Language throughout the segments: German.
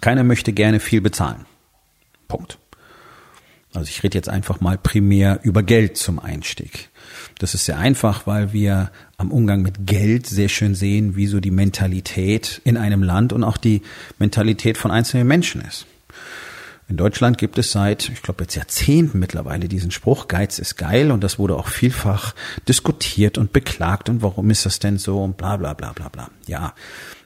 Keiner möchte gerne viel bezahlen. Punkt. Also ich rede jetzt einfach mal primär über Geld zum Einstieg. Das ist sehr einfach, weil wir am Umgang mit Geld sehr schön sehen, wie so die Mentalität in einem Land und auch die Mentalität von einzelnen Menschen ist. In Deutschland gibt es seit, ich glaube jetzt Jahrzehnten mittlerweile diesen Spruch, Geiz ist geil und das wurde auch vielfach diskutiert und beklagt und warum ist das denn so und bla bla bla bla bla. Ja,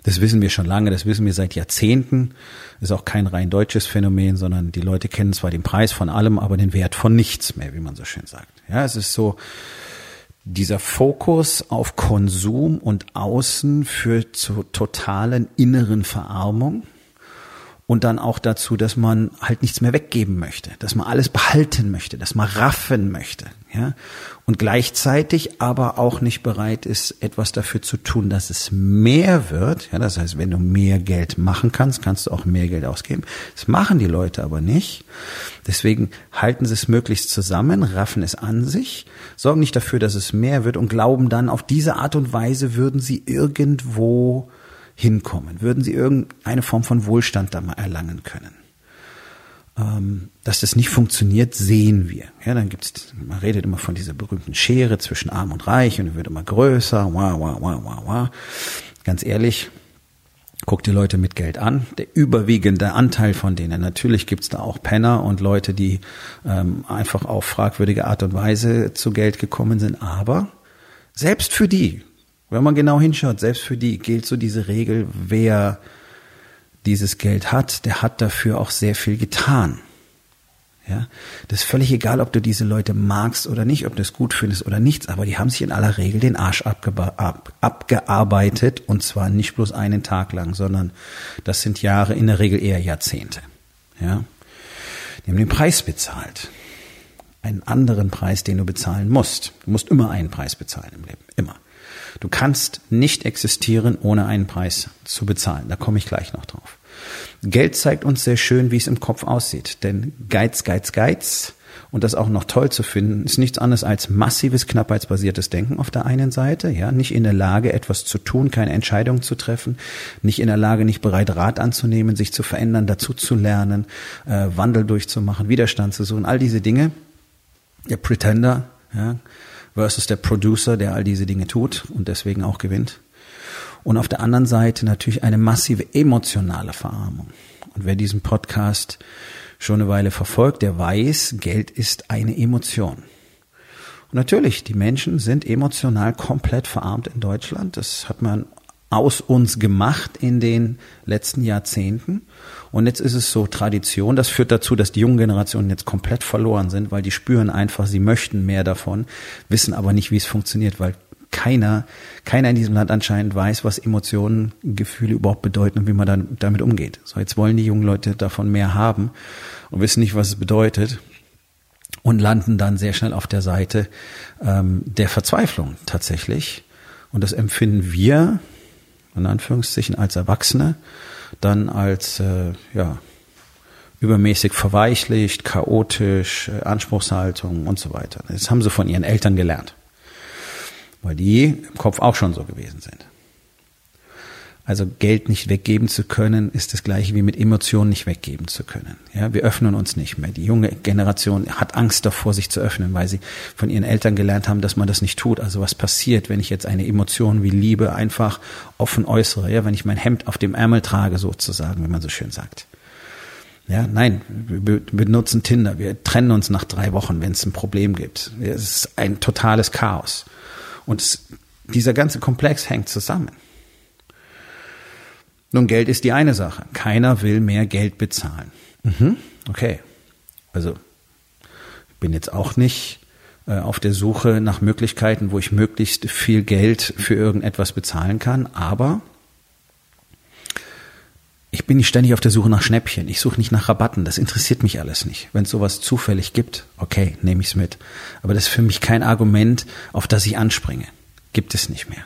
das wissen wir schon lange, das wissen wir seit Jahrzehnten. Ist auch kein rein deutsches Phänomen, sondern die Leute kennen zwar den Preis von allem, aber den Wert von nichts mehr, wie man so schön sagt. Ja, es ist so, dieser Fokus auf Konsum und Außen führt zur totalen inneren Verarmung und dann auch dazu, dass man halt nichts mehr weggeben möchte, dass man alles behalten möchte, dass man raffen möchte, ja, und gleichzeitig aber auch nicht bereit ist, etwas dafür zu tun, dass es mehr wird. Ja, das heißt, wenn du mehr Geld machen kannst, kannst du auch mehr Geld ausgeben. Das machen die Leute aber nicht. Deswegen halten sie es möglichst zusammen, raffen es an sich, sorgen nicht dafür, dass es mehr wird und glauben dann, auf diese Art und Weise würden sie irgendwo hinkommen? Würden sie irgendeine Form von Wohlstand da mal erlangen können? Ähm, dass das nicht funktioniert, sehen wir. Ja, dann gibt's, man redet immer von dieser berühmten Schere zwischen Arm und Reich und die wird immer größer. Wah, wah, wah, wah, wah. Ganz ehrlich, guck die Leute mit Geld an. Der überwiegende Anteil von denen, natürlich gibt's da auch Penner und Leute, die ähm, einfach auf fragwürdige Art und Weise zu Geld gekommen sind, aber selbst für die wenn man genau hinschaut, selbst für die gilt so diese Regel, wer dieses Geld hat, der hat dafür auch sehr viel getan. Ja, das ist völlig egal, ob du diese Leute magst oder nicht, ob du es gut findest oder nichts, aber die haben sich in aller Regel den Arsch ab, abgearbeitet und zwar nicht bloß einen Tag lang, sondern das sind Jahre, in der Regel eher Jahrzehnte. Ja, die haben den Preis bezahlt. Einen anderen Preis, den du bezahlen musst. Du musst immer einen Preis bezahlen im Leben. Immer. Du kannst nicht existieren, ohne einen Preis zu bezahlen. Da komme ich gleich noch drauf. Geld zeigt uns sehr schön, wie es im Kopf aussieht. Denn Geiz, Geiz, Geiz und das auch noch toll zu finden, ist nichts anderes als massives knappheitsbasiertes Denken auf der einen Seite, ja, nicht in der Lage, etwas zu tun, keine Entscheidung zu treffen, nicht in der Lage, nicht bereit, Rat anzunehmen, sich zu verändern, dazu zu lernen, äh, Wandel durchzumachen, Widerstand zu suchen, all diese Dinge. Der Pretender, ja, versus der Producer, der all diese Dinge tut und deswegen auch gewinnt. Und auf der anderen Seite natürlich eine massive emotionale Verarmung. Und wer diesen Podcast schon eine Weile verfolgt, der weiß, Geld ist eine Emotion. Und natürlich, die Menschen sind emotional komplett verarmt in Deutschland. Das hat man aus uns gemacht in den letzten Jahrzehnten. Und jetzt ist es so Tradition. Das führt dazu, dass die jungen Generationen jetzt komplett verloren sind, weil die spüren einfach, sie möchten mehr davon, wissen aber nicht, wie es funktioniert, weil keiner, keiner in diesem Land anscheinend weiß, was Emotionen, Gefühle überhaupt bedeuten und wie man dann damit umgeht. So, jetzt wollen die jungen Leute davon mehr haben und wissen nicht, was es bedeutet und landen dann sehr schnell auf der Seite ähm, der Verzweiflung tatsächlich. Und das empfinden wir in Anführungszeichen als Erwachsene, dann als äh, ja, übermäßig verweichlicht, chaotisch, äh, Anspruchshaltung und so weiter. Das haben sie von ihren Eltern gelernt, weil die im Kopf auch schon so gewesen sind. Also Geld nicht weggeben zu können, ist das gleiche wie mit Emotionen nicht weggeben zu können. Ja, wir öffnen uns nicht mehr. Die junge Generation hat Angst davor, sich zu öffnen, weil sie von ihren Eltern gelernt haben, dass man das nicht tut. Also was passiert, wenn ich jetzt eine Emotion wie Liebe einfach offen äußere? Ja, wenn ich mein Hemd auf dem Ärmel trage, sozusagen, wie man so schön sagt. Ja, nein, wir benutzen Tinder. Wir trennen uns nach drei Wochen, wenn es ein Problem gibt. Es ist ein totales Chaos. Und es, dieser ganze Komplex hängt zusammen. Nun, Geld ist die eine Sache. Keiner will mehr Geld bezahlen. Mhm. Okay. Also, ich bin jetzt auch nicht äh, auf der Suche nach Möglichkeiten, wo ich möglichst viel Geld für irgendetwas bezahlen kann, aber ich bin nicht ständig auf der Suche nach Schnäppchen. Ich suche nicht nach Rabatten. Das interessiert mich alles nicht. Wenn es sowas zufällig gibt, okay, nehme ich es mit. Aber das ist für mich kein Argument, auf das ich anspringe. Gibt es nicht mehr.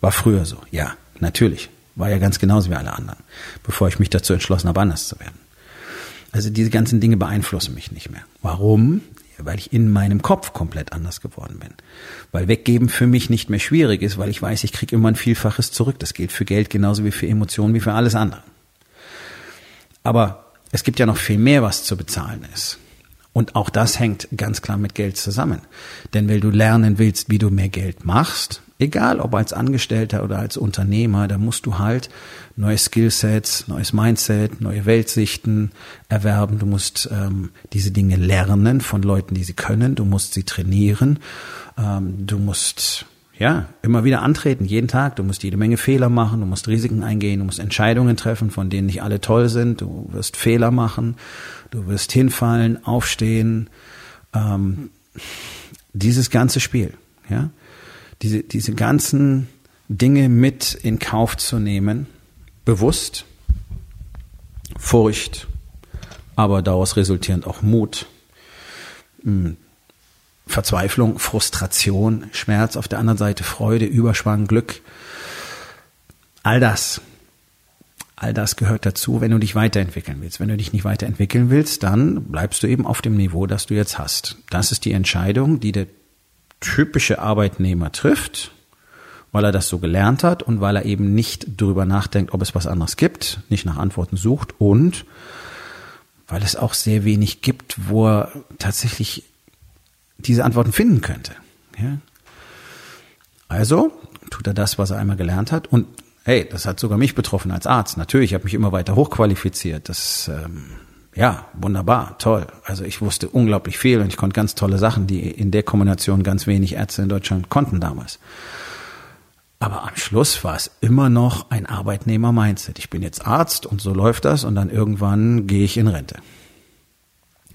War früher so. Ja, natürlich. War ja ganz genauso wie alle anderen, bevor ich mich dazu entschlossen habe, anders zu werden. Also diese ganzen Dinge beeinflussen mich nicht mehr. Warum? weil ich in meinem Kopf komplett anders geworden bin. Weil weggeben für mich nicht mehr schwierig ist, weil ich weiß, ich kriege immer ein Vielfaches zurück. Das gilt für Geld genauso wie für Emotionen, wie für alles andere. Aber es gibt ja noch viel mehr, was zu bezahlen ist. Und auch das hängt ganz klar mit Geld zusammen. Denn wenn du lernen willst, wie du mehr Geld machst, egal ob als Angestellter oder als Unternehmer, da musst du halt neue Skillsets, neues Mindset, neue Weltsichten erwerben. Du musst ähm, diese Dinge lernen von Leuten, die sie können. Du musst sie trainieren. Ähm, du musst ja, immer wieder antreten, jeden Tag. Du musst jede Menge Fehler machen, du musst Risiken eingehen, du musst Entscheidungen treffen, von denen nicht alle toll sind. Du wirst Fehler machen, du wirst hinfallen, aufstehen. Ähm, dieses ganze Spiel, ja, diese, diese ganzen Dinge mit in Kauf zu nehmen, bewusst, Furcht, aber daraus resultierend auch Mut, hm, Verzweiflung, Frustration, Schmerz, auf der anderen Seite Freude, Überschwang, Glück. All das, all das gehört dazu, wenn du dich weiterentwickeln willst. Wenn du dich nicht weiterentwickeln willst, dann bleibst du eben auf dem Niveau, das du jetzt hast. Das ist die Entscheidung, die der typische Arbeitnehmer trifft, weil er das so gelernt hat und weil er eben nicht darüber nachdenkt, ob es was anderes gibt, nicht nach Antworten sucht und weil es auch sehr wenig gibt, wo er tatsächlich diese Antworten finden könnte. Ja? Also tut er das, was er einmal gelernt hat. Und hey, das hat sogar mich betroffen als Arzt. Natürlich, ich habe mich immer weiter hochqualifiziert. Das ähm, ja, wunderbar, toll. Also ich wusste unglaublich viel und ich konnte ganz tolle Sachen, die in der Kombination ganz wenig Ärzte in Deutschland konnten damals. Aber am Schluss war es immer noch ein Arbeitnehmer-Mindset. Ich bin jetzt Arzt und so läuft das und dann irgendwann gehe ich in Rente.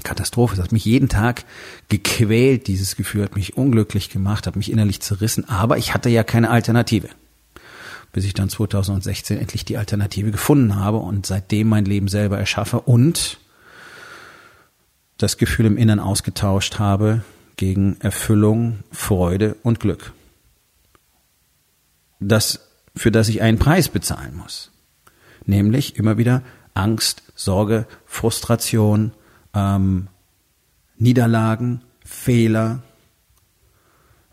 Katastrophe. Das hat mich jeden Tag gequält, dieses Gefühl hat mich unglücklich gemacht, hat mich innerlich zerrissen, aber ich hatte ja keine Alternative. Bis ich dann 2016 endlich die Alternative gefunden habe und seitdem mein Leben selber erschaffe und das Gefühl im Innern ausgetauscht habe gegen Erfüllung, Freude und Glück. Das, für das ich einen Preis bezahlen muss. Nämlich immer wieder Angst, Sorge, Frustration, ähm, Niederlagen, Fehler,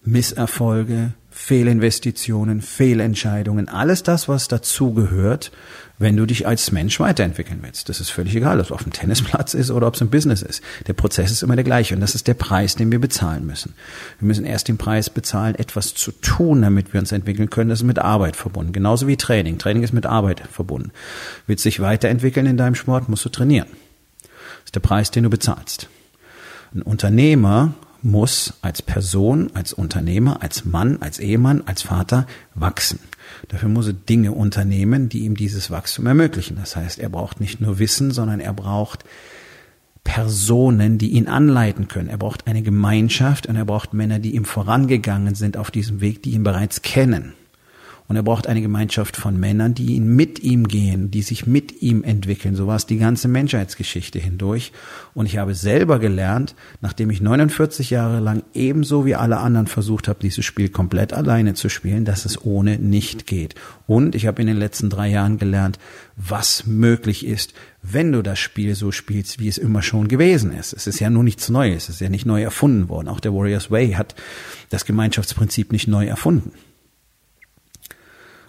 Misserfolge, Fehlinvestitionen, Fehlentscheidungen, alles das, was dazugehört, wenn du dich als Mensch weiterentwickeln willst. Das ist völlig egal, ob es auf dem Tennisplatz ist oder ob es im Business ist. Der Prozess ist immer der gleiche und das ist der Preis, den wir bezahlen müssen. Wir müssen erst den Preis bezahlen, etwas zu tun, damit wir uns entwickeln können. Das ist mit Arbeit verbunden. Genauso wie Training. Training ist mit Arbeit verbunden. Willst du dich weiterentwickeln in deinem Sport, musst du trainieren ist der Preis, den du bezahlst. Ein Unternehmer muss als Person, als Unternehmer, als Mann, als Ehemann, als Vater wachsen. Dafür muss er Dinge unternehmen, die ihm dieses Wachstum ermöglichen. Das heißt, er braucht nicht nur Wissen, sondern er braucht Personen, die ihn anleiten können. Er braucht eine Gemeinschaft und er braucht Männer, die ihm vorangegangen sind auf diesem Weg, die ihn bereits kennen. Und er braucht eine Gemeinschaft von Männern, die ihn mit ihm gehen, die sich mit ihm entwickeln. So war es die ganze Menschheitsgeschichte hindurch. Und ich habe selber gelernt, nachdem ich 49 Jahre lang ebenso wie alle anderen versucht habe, dieses Spiel komplett alleine zu spielen, dass es ohne nicht geht. Und ich habe in den letzten drei Jahren gelernt, was möglich ist, wenn du das Spiel so spielst, wie es immer schon gewesen ist. Es ist ja nur nichts Neues, es ist ja nicht neu erfunden worden. Auch der Warriors Way hat das Gemeinschaftsprinzip nicht neu erfunden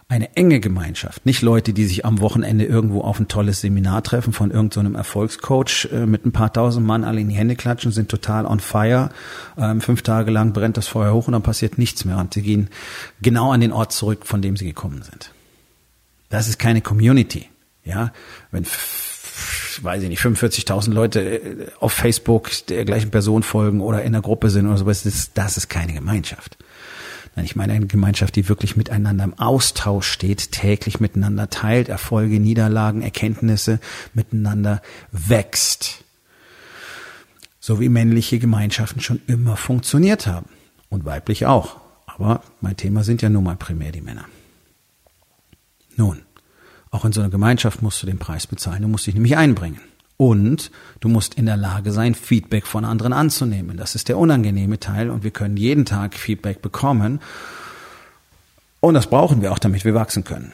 eine enge Gemeinschaft, nicht Leute, die sich am Wochenende irgendwo auf ein tolles Seminar treffen von irgendeinem so Erfolgscoach äh, mit ein paar tausend Mann alle in die Hände klatschen, sind total on fire. Ähm, fünf Tage lang brennt das Feuer hoch und dann passiert nichts mehr und sie gehen genau an den Ort zurück, von dem sie gekommen sind. Das ist keine Community. Ja, wenn weiß ich nicht, 45.000 Leute äh, auf Facebook der gleichen Person folgen oder in einer Gruppe sind oder sowas, das ist keine Gemeinschaft. Ich meine eine Gemeinschaft, die wirklich miteinander im Austausch steht, täglich miteinander teilt, Erfolge, Niederlagen, Erkenntnisse miteinander wächst. So wie männliche Gemeinschaften schon immer funktioniert haben. Und weiblich auch. Aber mein Thema sind ja nun mal primär die Männer. Nun, auch in so einer Gemeinschaft musst du den Preis bezahlen, du musst dich nämlich einbringen. Und du musst in der Lage sein, Feedback von anderen anzunehmen. Das ist der unangenehme Teil und wir können jeden Tag Feedback bekommen. Und das brauchen wir auch, damit wir wachsen können.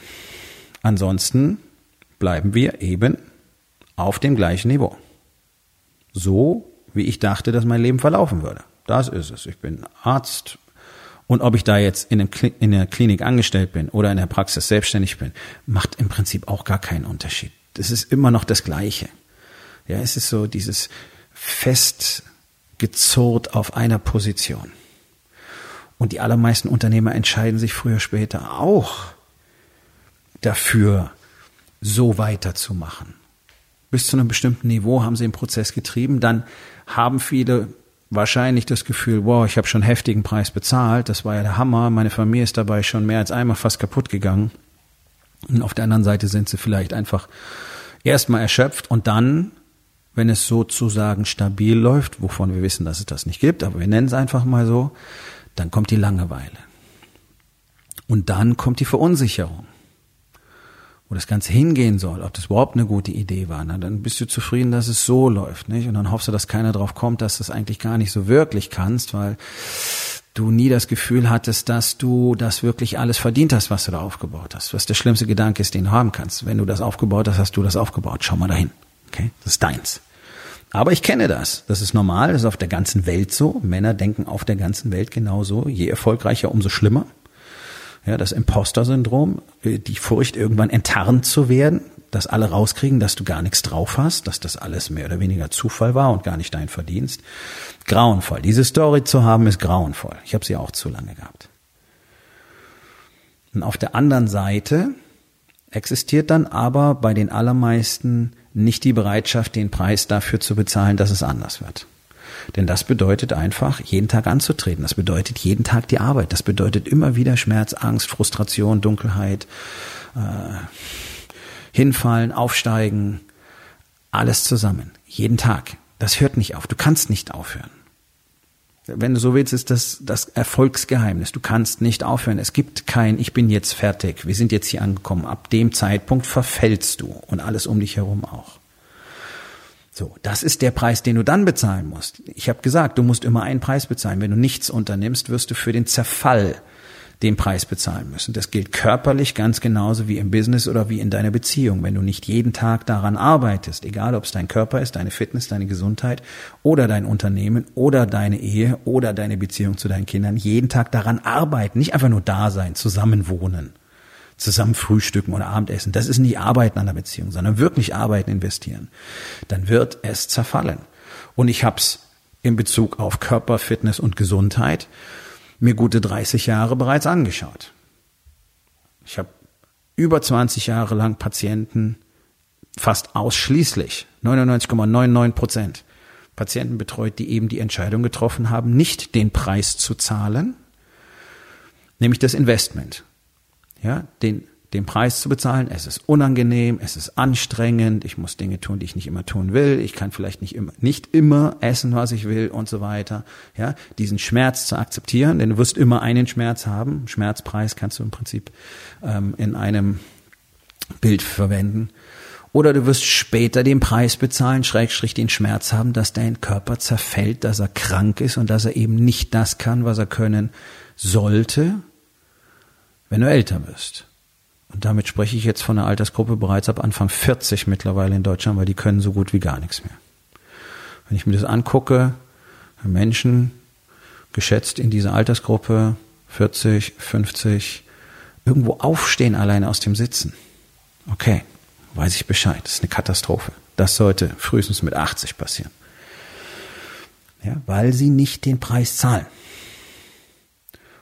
Ansonsten bleiben wir eben auf dem gleichen Niveau. So, wie ich dachte, dass mein Leben verlaufen würde. Das ist es. Ich bin Arzt. Und ob ich da jetzt in, in der Klinik angestellt bin oder in der Praxis selbstständig bin, macht im Prinzip auch gar keinen Unterschied. Das ist immer noch das Gleiche. Ja, es ist so dieses festgezurrt auf einer Position. Und die allermeisten Unternehmer entscheiden sich früher später auch dafür, so weiterzumachen. Bis zu einem bestimmten Niveau haben sie den Prozess getrieben, dann haben viele wahrscheinlich das Gefühl, wow, ich habe schon heftigen Preis bezahlt, das war ja der Hammer, meine Familie ist dabei schon mehr als einmal fast kaputt gegangen. Und auf der anderen Seite sind sie vielleicht einfach erstmal erschöpft und dann, wenn es sozusagen stabil läuft, wovon wir wissen, dass es das nicht gibt, aber wir nennen es einfach mal so, dann kommt die Langeweile. Und dann kommt die Verunsicherung wo das Ganze hingehen soll, ob das überhaupt eine gute Idee war, na, dann bist du zufrieden, dass es so läuft, nicht? Und dann hoffst du, dass keiner drauf kommt, dass du es eigentlich gar nicht so wirklich kannst, weil du nie das Gefühl hattest, dass du das wirklich alles verdient hast, was du da aufgebaut hast. Was der schlimmste Gedanke ist, den du haben kannst. Wenn du das aufgebaut hast, hast du das aufgebaut. Schau mal dahin. Okay? Das ist deins. Aber ich kenne das. Das ist normal. Das ist auf der ganzen Welt so. Männer denken auf der ganzen Welt genauso. Je erfolgreicher, umso schlimmer ja, das Imposter-Syndrom, äh, die Furcht, irgendwann enttarnt zu werden, dass alle rauskriegen, dass du gar nichts drauf hast, dass das alles mehr oder weniger Zufall war und gar nicht dein Verdienst. Grauenvoll. Diese Story zu haben, ist grauenvoll. Ich habe sie auch zu lange gehabt. Und auf der anderen Seite existiert dann aber bei den allermeisten nicht die Bereitschaft, den Preis dafür zu bezahlen, dass es anders wird. Denn das bedeutet einfach, jeden Tag anzutreten. Das bedeutet jeden Tag die Arbeit. Das bedeutet immer wieder Schmerz, Angst, Frustration, Dunkelheit, äh, hinfallen, aufsteigen, alles zusammen. Jeden Tag. Das hört nicht auf. Du kannst nicht aufhören. Wenn du so willst, ist das das Erfolgsgeheimnis. Du kannst nicht aufhören. Es gibt kein, ich bin jetzt fertig, wir sind jetzt hier angekommen. Ab dem Zeitpunkt verfällst du und alles um dich herum auch. So, das ist der Preis, den du dann bezahlen musst. Ich habe gesagt, du musst immer einen Preis bezahlen. Wenn du nichts unternimmst, wirst du für den Zerfall den Preis bezahlen müssen. Das gilt körperlich ganz genauso wie im Business oder wie in deiner Beziehung. Wenn du nicht jeden Tag daran arbeitest, egal ob es dein Körper ist, deine Fitness, deine Gesundheit oder dein Unternehmen oder deine Ehe oder deine Beziehung zu deinen Kindern, jeden Tag daran arbeiten, nicht einfach nur da sein, zusammenwohnen zusammen frühstücken oder Abendessen, das ist nicht Arbeiten an der Beziehung, sondern wirklich Arbeiten investieren, dann wird es zerfallen. Und ich habe es in Bezug auf Körper, Fitness und Gesundheit mir gute 30 Jahre bereits angeschaut. Ich habe über 20 Jahre lang Patienten fast ausschließlich 99,99 Prozent Patienten betreut, die eben die Entscheidung getroffen haben, nicht den Preis zu zahlen, nämlich das Investment ja, den, den Preis zu bezahlen. Es ist unangenehm, es ist anstrengend, ich muss Dinge tun, die ich nicht immer tun will, ich kann vielleicht nicht immer, nicht immer essen, was ich will und so weiter. Ja, diesen Schmerz zu akzeptieren, denn du wirst immer einen Schmerz haben. Schmerzpreis kannst du im Prinzip ähm, in einem Bild verwenden. Oder du wirst später den Preis bezahlen, Schrägstrich den Schmerz haben, dass dein Körper zerfällt, dass er krank ist und dass er eben nicht das kann, was er können sollte, wenn du älter wirst. Und damit spreche ich jetzt von einer Altersgruppe bereits ab Anfang 40 mittlerweile in Deutschland, weil die können so gut wie gar nichts mehr. Wenn ich mir das angucke, Menschen geschätzt in dieser Altersgruppe 40, 50, irgendwo aufstehen alleine aus dem Sitzen. Okay, weiß ich Bescheid. Das ist eine Katastrophe. Das sollte frühestens mit 80 passieren. Ja, weil sie nicht den Preis zahlen.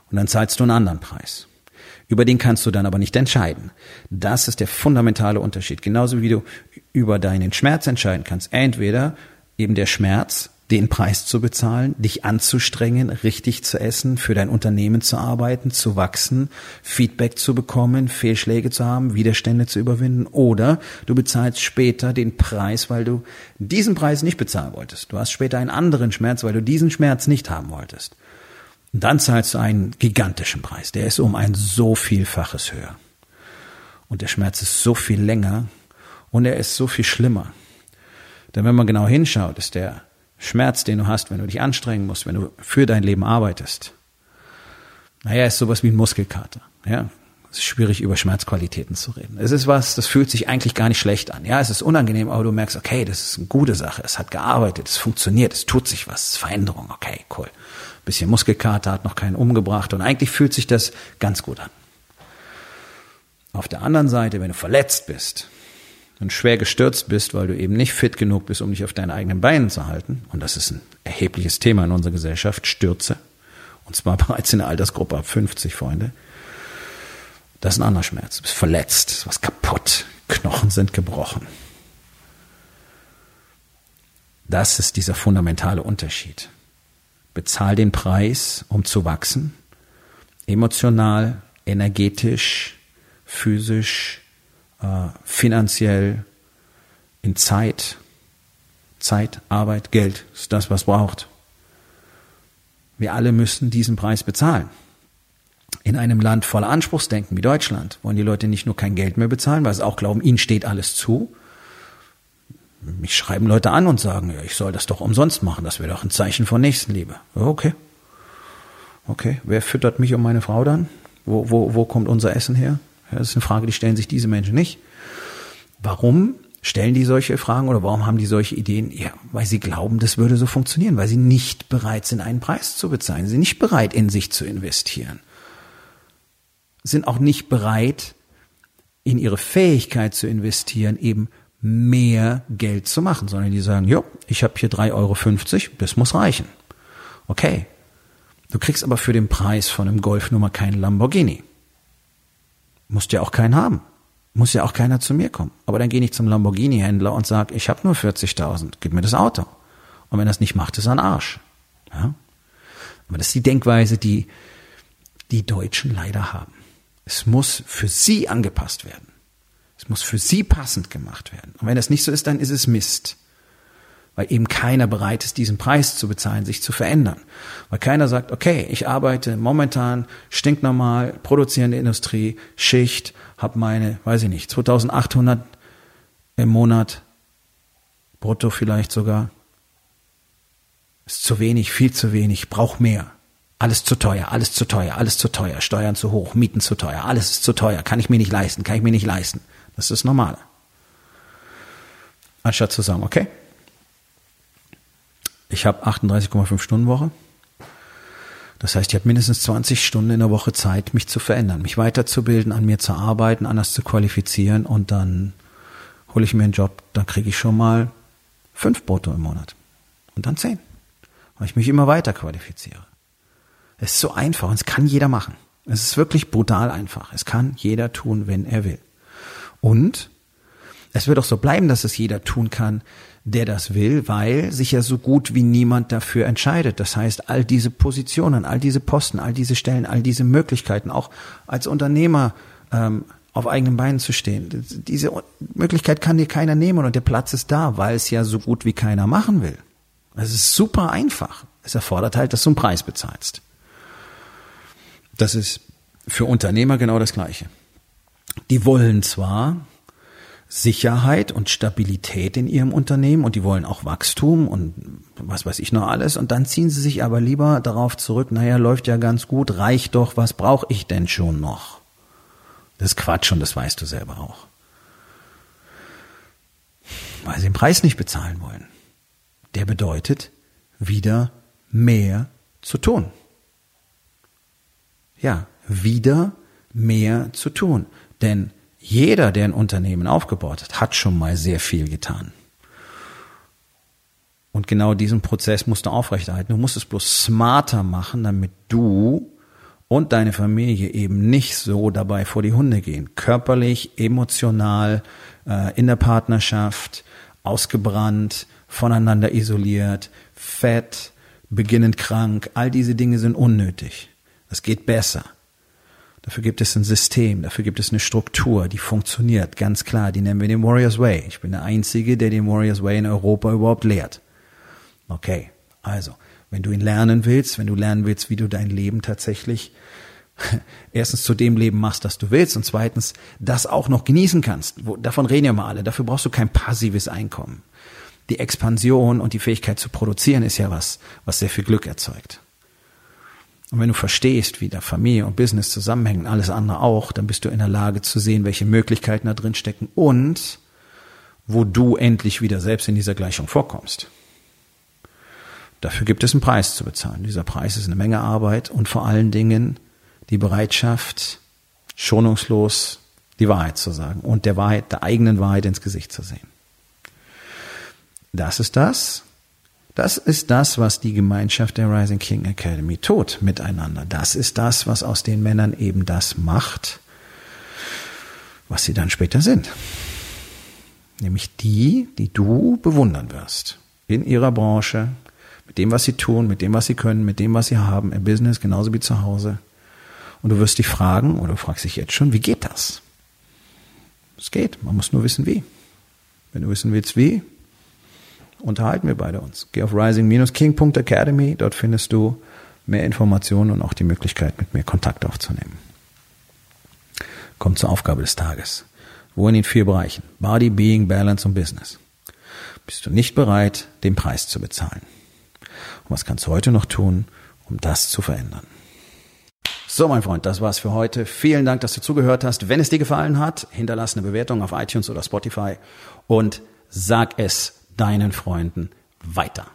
Und dann zahlst du einen anderen Preis. Über den kannst du dann aber nicht entscheiden. Das ist der fundamentale Unterschied. Genauso wie du über deinen Schmerz entscheiden kannst. Entweder eben der Schmerz, den Preis zu bezahlen, dich anzustrengen, richtig zu essen, für dein Unternehmen zu arbeiten, zu wachsen, Feedback zu bekommen, Fehlschläge zu haben, Widerstände zu überwinden, oder du bezahlst später den Preis, weil du diesen Preis nicht bezahlen wolltest. Du hast später einen anderen Schmerz, weil du diesen Schmerz nicht haben wolltest. Und dann zahlst du einen gigantischen Preis. Der ist um ein so vielfaches höher. Und der Schmerz ist so viel länger und er ist so viel schlimmer. Denn wenn man genau hinschaut, ist der Schmerz, den du hast, wenn du dich anstrengen musst, wenn du für dein Leben arbeitest, naja, ist sowas wie ein Muskelkater. Ja, es ist schwierig, über Schmerzqualitäten zu reden. Es ist was, das fühlt sich eigentlich gar nicht schlecht an. Ja, es ist unangenehm, aber du merkst, okay, das ist eine gute Sache. Es hat gearbeitet, es funktioniert, es tut sich was, es ist Veränderung. Okay, cool. Bisschen Muskelkater hat noch keinen umgebracht und eigentlich fühlt sich das ganz gut an. Auf der anderen Seite, wenn du verletzt bist, und schwer gestürzt bist, weil du eben nicht fit genug bist, um dich auf deinen eigenen Beinen zu halten, und das ist ein erhebliches Thema in unserer Gesellschaft, Stürze, und zwar bereits in der Altersgruppe ab 50, Freunde, das ist ein anderer Schmerz. Du bist verletzt, was kaputt, Knochen sind gebrochen. Das ist dieser fundamentale Unterschied. Bezahl den Preis, um zu wachsen, emotional, energetisch, physisch, äh, finanziell, in Zeit. Zeit, Arbeit, Geld ist das, was braucht. Wir alle müssen diesen Preis bezahlen. In einem Land voller Anspruchsdenken wie Deutschland wollen die Leute nicht nur kein Geld mehr bezahlen, weil sie auch glauben, ihnen steht alles zu. Mich schreiben Leute an und sagen, ja, ich soll das doch umsonst machen, das wäre doch ein Zeichen von Nächstenliebe. Okay. Okay, wer füttert mich und meine Frau dann? Wo, wo, wo kommt unser Essen her? das ist eine Frage, die stellen sich diese Menschen nicht. Warum stellen die solche Fragen oder warum haben die solche Ideen? Ja, weil sie glauben, das würde so funktionieren, weil sie nicht bereit sind, einen Preis zu bezahlen. Sie sind nicht bereit, in sich zu investieren. Sind auch nicht bereit, in ihre Fähigkeit zu investieren, eben mehr Geld zu machen, sondern die sagen, jo, ich habe hier 3,50 Euro, das muss reichen. Okay. Du kriegst aber für den Preis von einem Golfnummer keinen Lamborghini. Musst ja auch keinen haben. Muss ja auch keiner zu mir kommen. Aber dann gehe ich zum Lamborghini-Händler und sage, ich habe nur 40.000, gib mir das Auto. Und wenn das nicht macht, ist er ein Arsch. Ja? Aber das ist die Denkweise, die die Deutschen leider haben. Es muss für sie angepasst werden. Es muss für sie passend gemacht werden. Und wenn das nicht so ist, dann ist es Mist weil eben keiner bereit ist, diesen Preis zu bezahlen, sich zu verändern. Weil keiner sagt, okay, ich arbeite momentan stinknormal, produzierende Industrie, Schicht, habe meine, weiß ich nicht, 2800 im Monat, brutto vielleicht sogar. Ist zu wenig, viel zu wenig, brauch mehr. Alles zu teuer, alles zu teuer, alles zu teuer, Steuern zu hoch, Mieten zu teuer, alles ist zu teuer, kann ich mir nicht leisten, kann ich mir nicht leisten. Das ist normal. Anstatt zu sagen, okay, ich habe 38,5 Stunden Woche. Das heißt, ich habe mindestens 20 Stunden in der Woche Zeit, mich zu verändern, mich weiterzubilden, an mir zu arbeiten, anders zu qualifizieren und dann hole ich mir einen Job, dann kriege ich schon mal fünf Brutto im Monat und dann zehn, weil ich mich immer weiter qualifiziere. Es ist so einfach und es kann jeder machen. Es ist wirklich brutal einfach. Es kann jeder tun, wenn er will. Und es wird auch so bleiben, dass es jeder tun kann, der das will, weil sich ja so gut wie niemand dafür entscheidet. Das heißt, all diese Positionen, all diese Posten, all diese Stellen, all diese Möglichkeiten, auch als Unternehmer ähm, auf eigenen Beinen zu stehen, diese Möglichkeit kann dir keiner nehmen und der Platz ist da, weil es ja so gut wie keiner machen will. Es ist super einfach. Es erfordert halt, dass du einen Preis bezahlst. Das ist für Unternehmer genau das Gleiche. Die wollen zwar Sicherheit und Stabilität in ihrem Unternehmen und die wollen auch Wachstum und was weiß ich noch alles und dann ziehen sie sich aber lieber darauf zurück, naja, läuft ja ganz gut, reicht doch, was brauche ich denn schon noch? Das ist Quatsch und das weißt du selber auch. Weil sie den Preis nicht bezahlen wollen. Der bedeutet, wieder mehr zu tun. Ja, wieder mehr zu tun. Denn jeder, der ein Unternehmen aufgebaut hat, hat schon mal sehr viel getan. Und genau diesen Prozess musst du aufrechterhalten. Du musst es bloß smarter machen, damit du und deine Familie eben nicht so dabei vor die Hunde gehen. Körperlich, emotional, äh, in der Partnerschaft, ausgebrannt, voneinander isoliert, fett, beginnend krank, all diese Dinge sind unnötig. Es geht besser. Dafür gibt es ein System, dafür gibt es eine Struktur, die funktioniert, ganz klar. Die nennen wir den Warriors Way. Ich bin der Einzige, der den Warriors Way in Europa überhaupt lehrt. Okay, also, wenn du ihn lernen willst, wenn du lernen willst, wie du dein Leben tatsächlich erstens zu dem Leben machst, das du willst und zweitens das auch noch genießen kannst. Wo, davon reden ja mal alle. Dafür brauchst du kein passives Einkommen. Die Expansion und die Fähigkeit zu produzieren ist ja was, was sehr viel Glück erzeugt. Und wenn du verstehst, wie da Familie und Business zusammenhängen, alles andere auch, dann bist du in der Lage zu sehen, welche Möglichkeiten da drin stecken und wo du endlich wieder selbst in dieser Gleichung vorkommst. Dafür gibt es einen Preis zu bezahlen. Dieser Preis ist eine Menge Arbeit und vor allen Dingen die Bereitschaft, schonungslos die Wahrheit zu sagen und der Wahrheit, der eigenen Wahrheit ins Gesicht zu sehen. Das ist das, das ist das, was die Gemeinschaft der Rising King Academy tut miteinander. Das ist das, was aus den Männern eben das macht, was sie dann später sind. Nämlich die, die du bewundern wirst. In ihrer Branche, mit dem, was sie tun, mit dem, was sie können, mit dem, was sie haben, im Business, genauso wie zu Hause. Und du wirst dich fragen, oder du fragst dich jetzt schon, wie geht das? Es geht, man muss nur wissen, wie. Wenn du wissen willst, wie, unterhalten wir beide uns. Geh auf rising-king.academy, dort findest du mehr Informationen und auch die Möglichkeit, mit mir Kontakt aufzunehmen. Kommt zur Aufgabe des Tages. Wo in den vier Bereichen? Body, Being, Balance und Business. Bist du nicht bereit, den Preis zu bezahlen? Und was kannst du heute noch tun, um das zu verändern? So, mein Freund, das war's für heute. Vielen Dank, dass du zugehört hast. Wenn es dir gefallen hat, hinterlass eine Bewertung auf iTunes oder Spotify und sag es deinen Freunden weiter.